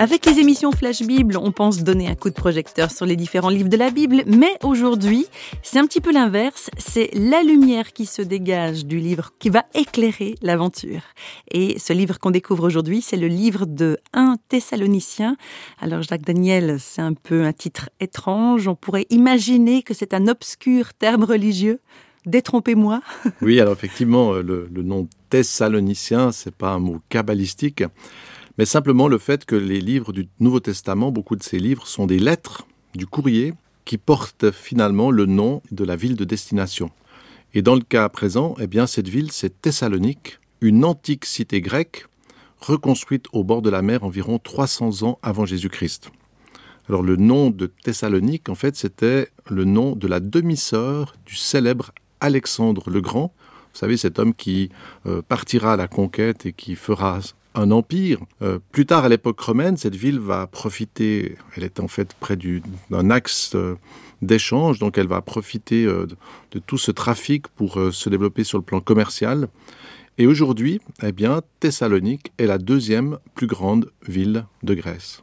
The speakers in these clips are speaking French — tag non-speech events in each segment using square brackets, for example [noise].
Avec les émissions Flash Bible, on pense donner un coup de projecteur sur les différents livres de la Bible, mais aujourd'hui, c'est un petit peu l'inverse, c'est la lumière qui se dégage du livre qui va éclairer l'aventure. Et ce livre qu'on découvre aujourd'hui, c'est le livre de 1 Thessalonicien. Alors Jacques Daniel, c'est un peu un titre étrange, on pourrait imaginer que c'est un obscur terme religieux. Détrompez-moi. Oui, alors effectivement, le, le nom Thessalonicien, c'est pas un mot kabbalistique mais simplement le fait que les livres du Nouveau Testament, beaucoup de ces livres sont des lettres du courrier qui portent finalement le nom de la ville de destination. Et dans le cas présent, eh bien, cette ville, c'est Thessalonique, une antique cité grecque reconstruite au bord de la mer environ 300 ans avant Jésus-Christ. Alors le nom de Thessalonique, en fait, c'était le nom de la demi-sœur du célèbre Alexandre le Grand. Vous savez, cet homme qui euh, partira à la conquête et qui fera un empire. Euh, plus tard, à l'époque romaine, cette ville va profiter, elle est en fait près d'un axe euh, d'échange, donc elle va profiter euh, de, tout ce trafic pour se développer sur le plan commercial. Et aujourd'hui, eh bien, Thessalonique est la deuxième plus grande ville de Grèce.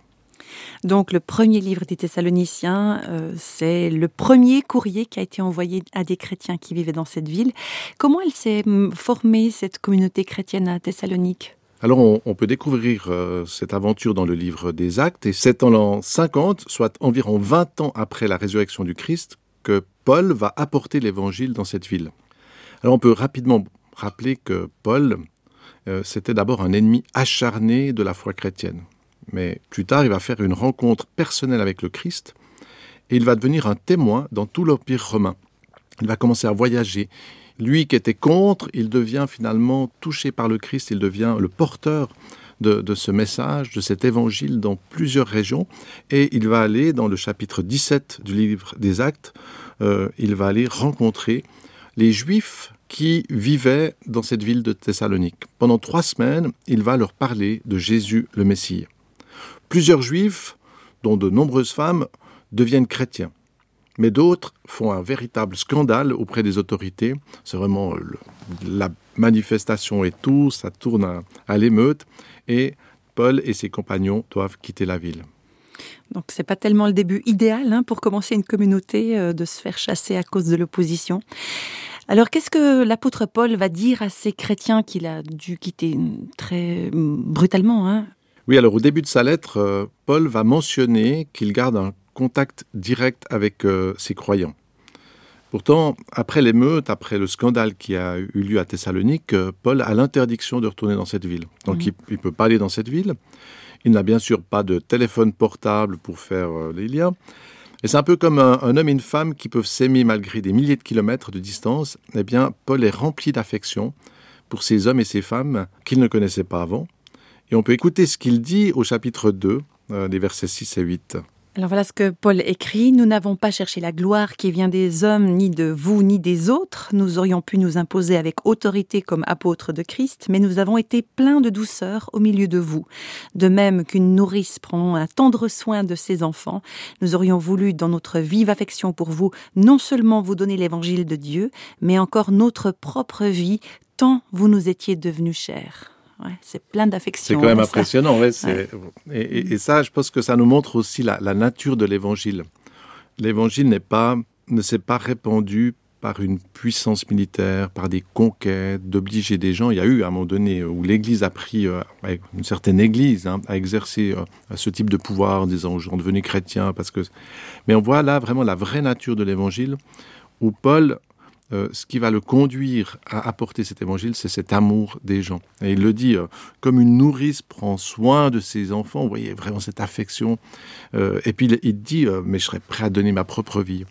Donc le premier livre des Thessaloniciens, c'est le premier courrier qui a été envoyé à des chrétiens qui vivaient dans cette ville. Comment elle s'est formée, cette communauté chrétienne à Thessalonique? Alors on, peut découvrir euh, cette aventure dans le livre des Actes, et c'est en l'an 50, soit environ 20 ans après la résurrection du Christ, que Paul va apporter l'évangile dans cette ville. Alors on peut rapidement rappeler que Paul, euh, c'était d'abord un ennemi acharné de la foi chrétienne. Mais plus tard, il va faire une rencontre personnelle avec le Christ, et il va devenir un témoin dans tout l'Empire romain. Il va commencer à voyager, lui qui était contre, il devient finalement touché par le Christ, il devient le porteur de, de, ce message, de cet évangile dans plusieurs régions, et il va aller dans le chapitre 17 du livre des actes, euh, il va aller rencontrer les Juifs qui vivaient dans cette ville de Thessalonique. Pendant trois semaines, il va leur parler de Jésus le Messie. Plusieurs Juifs, dont de nombreuses femmes, deviennent chrétiens mais d'autres font un véritable scandale auprès des autorités. C'est vraiment le, la manifestation et tout, ça tourne à, à l'émeute, et Paul et ses compagnons doivent quitter la ville. Donc c'est pas tellement le début idéal hein, pour commencer une communauté euh, de se faire chasser à cause de l'opposition. Alors qu'est-ce que l'apôtre Paul va dire à ces chrétiens qu'il a dû quitter très brutalement hein? Oui, alors au début de sa lettre, euh, Paul va mentionner qu'il garde un contact direct avec euh, ses croyants. Pourtant, après l'émeute, après le scandale qui a eu lieu à Thessalonique, euh, Paul a l'interdiction de retourner dans cette ville. Donc mmh. il ne peut pas aller dans cette ville. Il n'a bien sûr pas de téléphone portable pour faire euh, les liens. Et c'est un peu comme un, un homme et une femme qui peuvent s'aimer malgré des milliers de kilomètres de distance. Eh bien, Paul est rempli d'affection pour ces hommes et ces femmes qu'il ne connaissait pas avant. Et on peut écouter ce qu'il dit au chapitre 2, euh, des versets 6 et 8. Alors voilà ce que Paul écrit. Nous n'avons pas cherché la gloire qui vient des hommes, ni de vous, ni des autres. Nous aurions pu nous imposer avec autorité comme apôtres de Christ, mais nous avons été pleins de douceur au milieu de vous. De même qu'une nourrice prend un tendre soin de ses enfants, nous aurions voulu, dans notre vive affection pour vous, non seulement vous donner l'évangile de Dieu, mais encore notre propre vie, tant vous nous étiez devenus chers. Ouais, c'est plein d'affection. C'est quand même impressionnant. Ouais, ouais. Et, et, et ça, je pense que ça nous montre aussi la, la nature de l'évangile. L'évangile n'est pas, ne s'est pas répandu par une puissance militaire, par des conquêtes, d'obliger des gens. Il y a eu à un moment donné où l'Église a pris, euh, une certaine Église, hein, a exercé euh, ce type de pouvoir en disant aux gens devenez chrétiens. Parce que... Mais on voit là vraiment la vraie nature de l'Évangile, où Paul euh, ce qui va le conduire à apporter cet évangile, c'est cet amour des gens. Et il le dit, euh, comme une nourrice prend soin de ses enfants, vous voyez vraiment cette affection. Euh, et puis il, il dit, euh, mais je serais prêt à donner ma propre vie.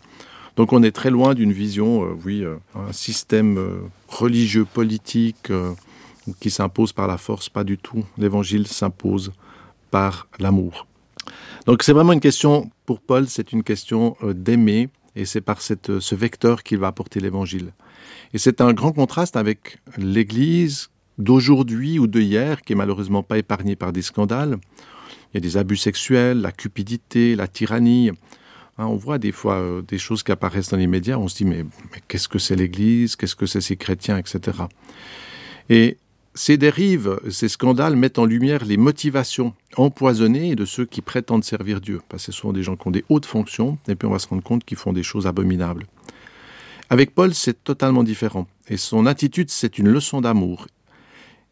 Donc on est très loin d'une vision, euh, oui, euh, un système religieux, politique, qui s'impose par la force, pas du tout. L'évangile s'impose par l'amour. Donc c'est vraiment une question, pour Paul, c'est une question d'aimer, et c'est par ce vecteur qu'il va apporter l'évangile. Et c'est un grand contraste avec l'Église d'aujourd'hui ou de hier qui est malheureusement pas épargné par des scandales. Il y a des abus sexuels, la cupidité, la tyrannie. Hein, on voit des fois euh, des choses qui apparaissent dans les médias, on se dit mais, qu'est-ce que c'est l'Église, qu'est-ce que c'est ces chrétiens, etc. Et ces dérives, ces scandales mettent en lumière les motivations empoisonnées de ceux qui prétendent servir Dieu. Parce que ce sont des gens qui ont des hautes fonctions, et puis on va se rendre compte qu'ils font des choses abominables. Avec Paul, c'est totalement différent. Et son attitude, c'est une leçon d'amour.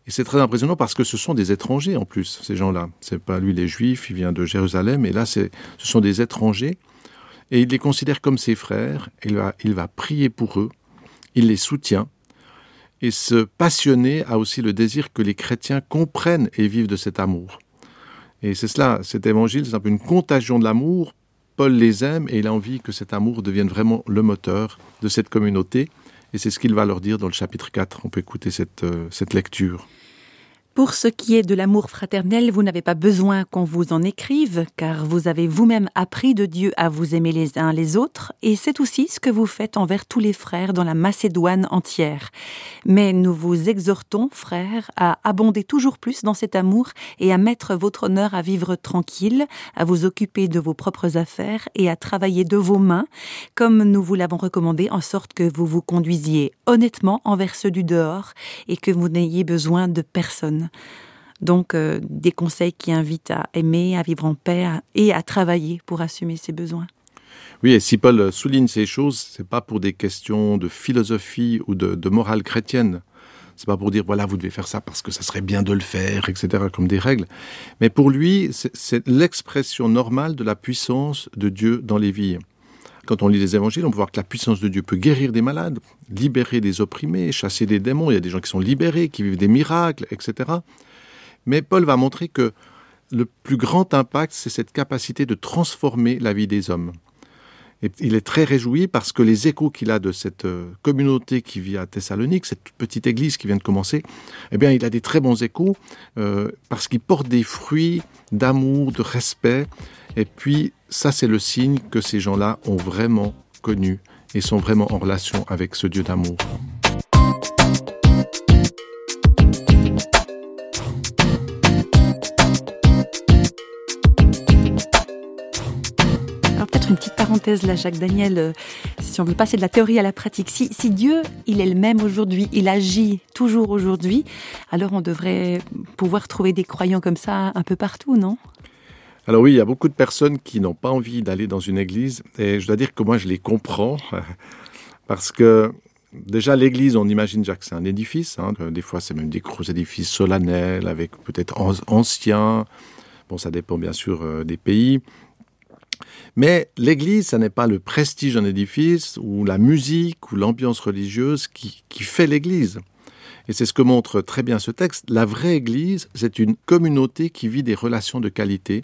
Et c'est très impressionnant parce que ce sont des étrangers en plus, ces gens-là. C'est pas lui les Juifs, il vient de Jérusalem, et là, ce sont des étrangers et il les considère comme ses frères, il va, il va prier pour eux, il les soutient, et ce passionné a aussi le désir que les chrétiens comprennent et vivent de cet amour. Et c'est cela, cet évangile, c'est un peu une contagion de l'amour. Paul les aime et il a envie que cet amour devienne vraiment le moteur de cette communauté. Et c'est ce qu'il va leur dire dans le chapitre 4. On peut écouter cette, euh, cette lecture. Pour ce qui est de l'amour fraternel, vous n'avez pas besoin qu'on vous en écrive, car vous avez vous-même appris de Dieu à vous aimer les uns les autres, et c'est aussi ce que vous faites envers tous les frères dans la Macédoine entière. Mais nous vous exhortons, frères, à abonder toujours plus dans cet amour et à mettre votre honneur à vivre tranquille, à vous occuper de vos propres affaires et à travailler de vos mains, comme nous vous l'avons recommandé, en sorte que vous vous conduisiez honnêtement envers ceux du dehors et que vous n'ayez besoin de personne. Donc, euh, des conseils qui invitent à aimer, à vivre en paix et à travailler pour assumer ses besoins. Oui, et si Paul souligne ces choses, c'est pas pour des questions de philosophie ou de, morale chrétienne. C'est pas pour dire voilà vous devez faire ça parce que ça serait bien de le faire, etc. comme des règles. Mais pour lui, c'est l'expression normale de la puissance de Dieu dans les vies. Quand on lit les évangiles, on peut voir que la puissance de Dieu peut guérir des malades, libérer des opprimés, chasser des démons. Il y a des gens qui sont libérés, qui vivent des miracles, etc. Mais Paul va montrer que le plus grand impact, c'est cette capacité de transformer la vie des hommes. Et il est très réjoui parce que les échos qu'il a de cette euh, communauté qui vit à Thessalonique, cette petite église qui vient de commencer, eh bien, il a des très bons échos euh, parce qu'il porte des fruits d'amour, de respect. Et puis, ça, c'est le signe que ces gens-là ont vraiment connu et sont vraiment en relation avec ce Dieu d'amour. une petite parenthèse là, Jacques Daniel, euh, si on veut passer de la théorie à la pratique. Si, si Dieu, il est le même aujourd'hui, il agit toujours aujourd'hui, alors on devrait pouvoir trouver des croyants comme ça un peu partout, non? Alors oui, il y a beaucoup de personnes qui n'ont pas envie d'aller dans une église, et je dois dire que moi je les comprends, [laughs] parce que déjà l'église, on imagine déjà que c'est un édifice, hein. des fois c'est même des gros édifices solennels, avec peut-être anciens, bon ça dépend bien sûr euh, des pays, mais l'Église, ce n'est pas le prestige d'un édifice ou la musique ou l'ambiance religieuse qui, fait l'Église. Et c'est ce que montre très bien ce texte. La vraie Église, c'est une communauté qui vit des relations de qualité,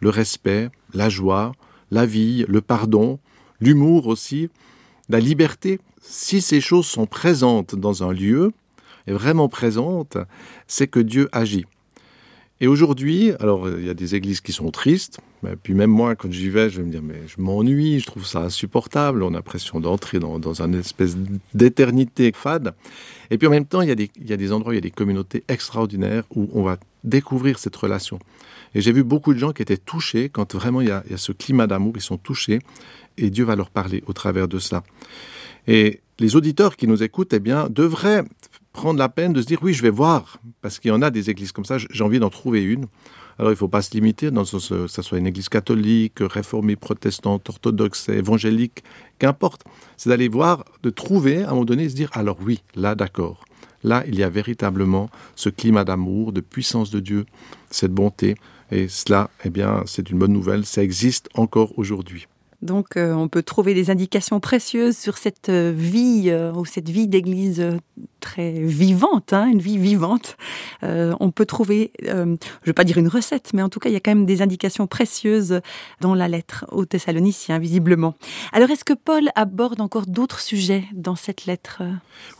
le respect, la joie, la vie, le pardon, l'humour aussi, la liberté. Si ces choses sont présentes dans un lieu, et vraiment présentes, c'est que Dieu agit. Et aujourd'hui, alors il y a des églises qui sont tristes, mais puis même moi, quand j'y vais, je vais me dire, mais je m'ennuie, je trouve ça insupportable, on a l'impression d'entrer dans, dans une espèce d'éternité fade. Et puis en même temps, il y, a des, il y a des endroits, il y a des communautés extraordinaires où on va découvrir cette relation. Et j'ai vu beaucoup de gens qui étaient touchés quand vraiment il y a, ce climat d'amour, ils sont touchés, et Dieu va leur parler au travers de cela. Et les auditeurs qui nous écoutent, eh bien, devraient prendre la peine de se dire oui, je vais voir, parce qu'il y en a des églises comme ça, j'ai envie d'en trouver une. Alors il ne faut pas se limiter, dans ce, que ce soit une église catholique, réformée, protestante, orthodoxe, évangélique, qu'importe. C'est d'aller voir, de trouver à un moment donné, se dire alors oui, là d'accord. Là, il y a véritablement ce climat d'amour, de puissance de Dieu, cette bonté. Et cela, eh bien, c'est une bonne nouvelle. Ça existe encore aujourd'hui. Donc euh, on peut trouver des indications précieuses sur cette euh, vie euh, ou cette vie d'église très vivante, hein, une vie vivante. on peut trouver, je ne vais pas dire une recette, mais en tout cas il y a quand même des indications précieuses dans la lettre aux Thessaloniciens, visiblement. Alors est-ce que Paul aborde encore d'autres sujets dans cette lettre?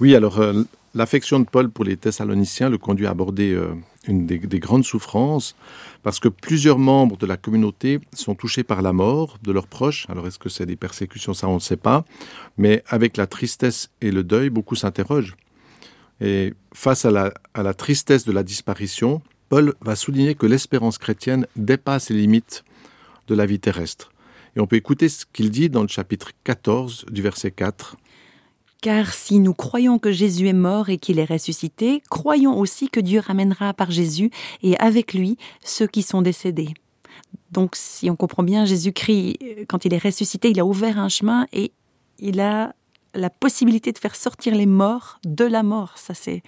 Oui, alors l'affection de Paul pour les Thessaloniciens le conduit à aborder une des, grandes souffrances, parce que plusieurs membres de la communauté sont touchés par la mort de leurs proches. Alors est-ce que c'est des persécutions? Ça, on ne sait pas. Mais avec la tristesse et le deuil, beaucoup s'interrogent. Et face à la, à la tristesse de la disparition, Paul va souligner que l'espérance chrétienne dépasse les limites de la vie terrestre. Et on peut écouter ce qu'il dit dans le chapitre 14 du verset 4. Car si nous croyons que Jésus est mort et qu'il est ressuscité, croyons aussi que Dieu ramènera par Jésus et avec lui ceux qui sont décédés. Donc si on comprend bien, Jésus-Christ, quand il est ressuscité, il a ouvert un chemin et il a la possibilité de faire sortir les morts de la mort. Ça, c'est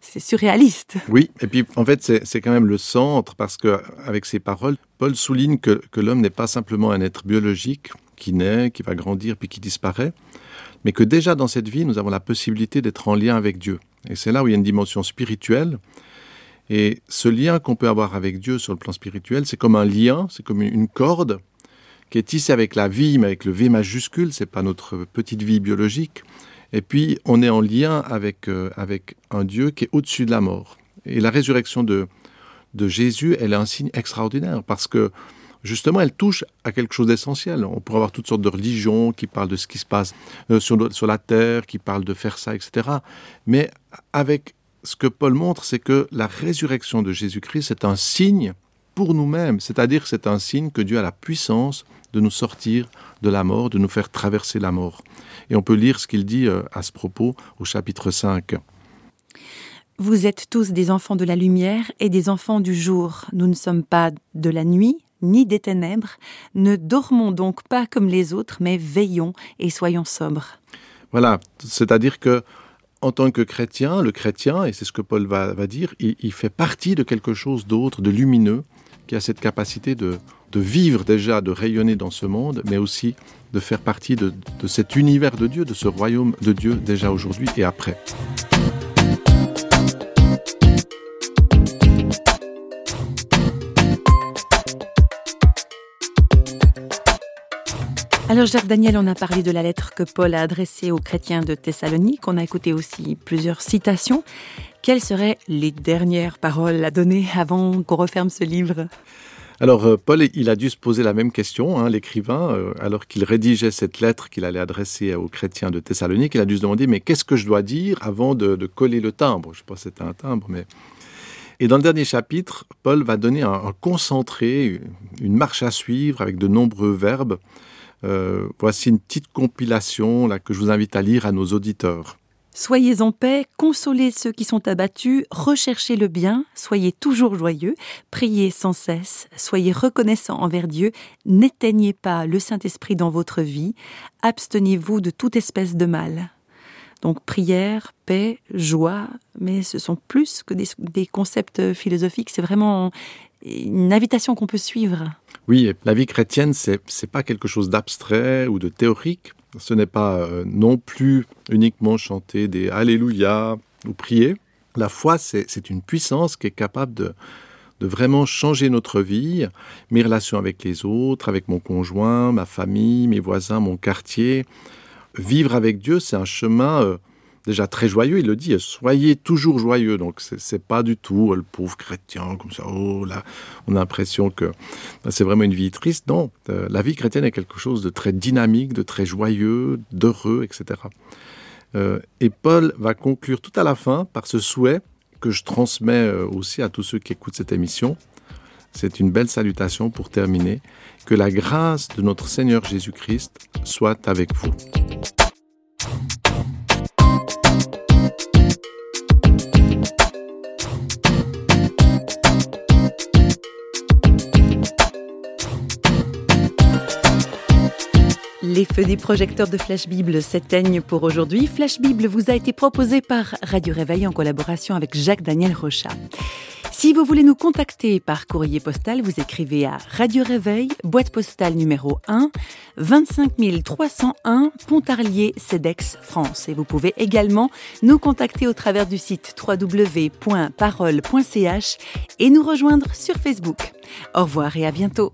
c'est surréaliste. Oui, et puis en fait, c'est quand même le centre, parce que avec ces paroles, Paul souligne que, que l'homme n'est pas simplement un être biologique qui naît, qui va grandir, puis qui disparaît, mais que déjà dans cette vie, nous avons la possibilité d'être en lien avec Dieu. Et c'est là où il y a une dimension spirituelle. Et ce lien qu'on peut avoir avec Dieu sur le plan spirituel, c'est comme un lien, c'est comme une corde qui est tissée avec la vie, mais avec le V majuscule, c'est pas notre petite vie biologique. Et puis, on est en lien avec, euh, avec un Dieu qui est au-dessus de la mort. Et la résurrection de, de Jésus, elle est un signe extraordinaire parce que justement, elle touche à quelque chose d'essentiel. On pourrait avoir toutes sortes de religions qui parlent de ce qui se passe euh, sur, la terre, qui parlent de faire ça, etc. Mais avec ce que Paul montre, c'est que la résurrection de Jésus-Christ, c'est un signe pour nous-mêmes, c'est-à-dire c'est un signe que Dieu a la puissance de nous sortir de la mort, de nous faire traverser la mort. Et on peut lire ce qu'il dit euh, à ce propos au chapitre 5. Vous êtes tous des enfants de la lumière et des enfants du jour. Nous ne sommes pas de la nuit ni des ténèbres. Ne dormons donc pas comme les autres, mais veillons et soyons sobres. Voilà, c'est-à-dire que en tant que chrétien, le chrétien, et c'est ce que Paul va, dire, il, fait partie de quelque chose d'autre, de lumineux, qui a cette capacité de, de, vivre déjà, de rayonner dans ce monde, mais aussi de faire partie de cet univers de Dieu, de ce royaume de Dieu déjà aujourd'hui et après. Alors Jacques Daniel, on a parlé de la lettre que Paul a adressée aux chrétiens de Thessalonique, on a écouté aussi plusieurs citations. Quelles seraient les dernières paroles à donner avant qu'on referme ce livre? Alors, euh, Paul, il a dû se poser la même question, hein, l'écrivain, euh, alors qu'il rédigeait cette lettre qu'il allait adresser aux chrétiens de Thessalonique, il a dû se demander, mais qu'est-ce que je dois dire avant de, coller le timbre? Je ne sais pas si c'était un timbre, mais... Et dans le dernier chapitre, Paul va donner un concentré, une marche à suivre avec de nombreux verbes. Euh, voici une petite compilation là, que je vous invite à lire à nos auditeurs. Soyez en paix, consolez ceux qui sont abattus, recherchez le bien, soyez toujours joyeux, priez sans cesse, soyez reconnaissants envers Dieu, n'éteignez pas le Saint-Esprit dans votre vie, abstenez-vous de toute espèce de mal. Donc prière, paix, joie, mais ce sont plus que des, des concepts philosophiques, c'est vraiment une invitation qu'on peut suivre. Oui, la vie chrétienne, c'est n'est pas quelque chose d'abstrait ou de théorique. Ce n'est pas euh, non plus uniquement chanter des Alléluia ou prier. La foi, c'est une puissance qui est capable de, vraiment changer notre vie, mes relations avec les autres, avec mon conjoint, ma famille, mes voisins, mon quartier. Vivre avec Dieu, c'est un chemin euh, déjà très joyeux, il le dit, soyez toujours joyeux. Donc c'est pas du tout le pauvre chrétien comme ça. Oh là, on a l'impression que c'est vraiment une vie triste. Non, euh, la vie chrétienne est quelque chose de très dynamique, de très joyeux, d'heureux, etc. Euh, et Paul va conclure tout à la fin par ce souhait que je transmets euh, aussi à tous ceux qui écoutent cette émission. C'est une belle salutation pour terminer. Que la grâce de notre Seigneur Jésus-Christ soit avec vous. Les feux des projecteurs de Flash Bible s'éteignent pour aujourd'hui. Flash Bible vous a été proposé par Radio Réveil en collaboration avec Jacques-Daniel Rochat. Si vous voulez nous contacter par courrier postal, vous écrivez à Radio Réveil, boîte postale numéro 1, 25 301 Pontarlier, CEDEX, France. Et vous pouvez également nous contacter au travers du site www.parole.ch et nous rejoindre sur Facebook. Au revoir et à bientôt.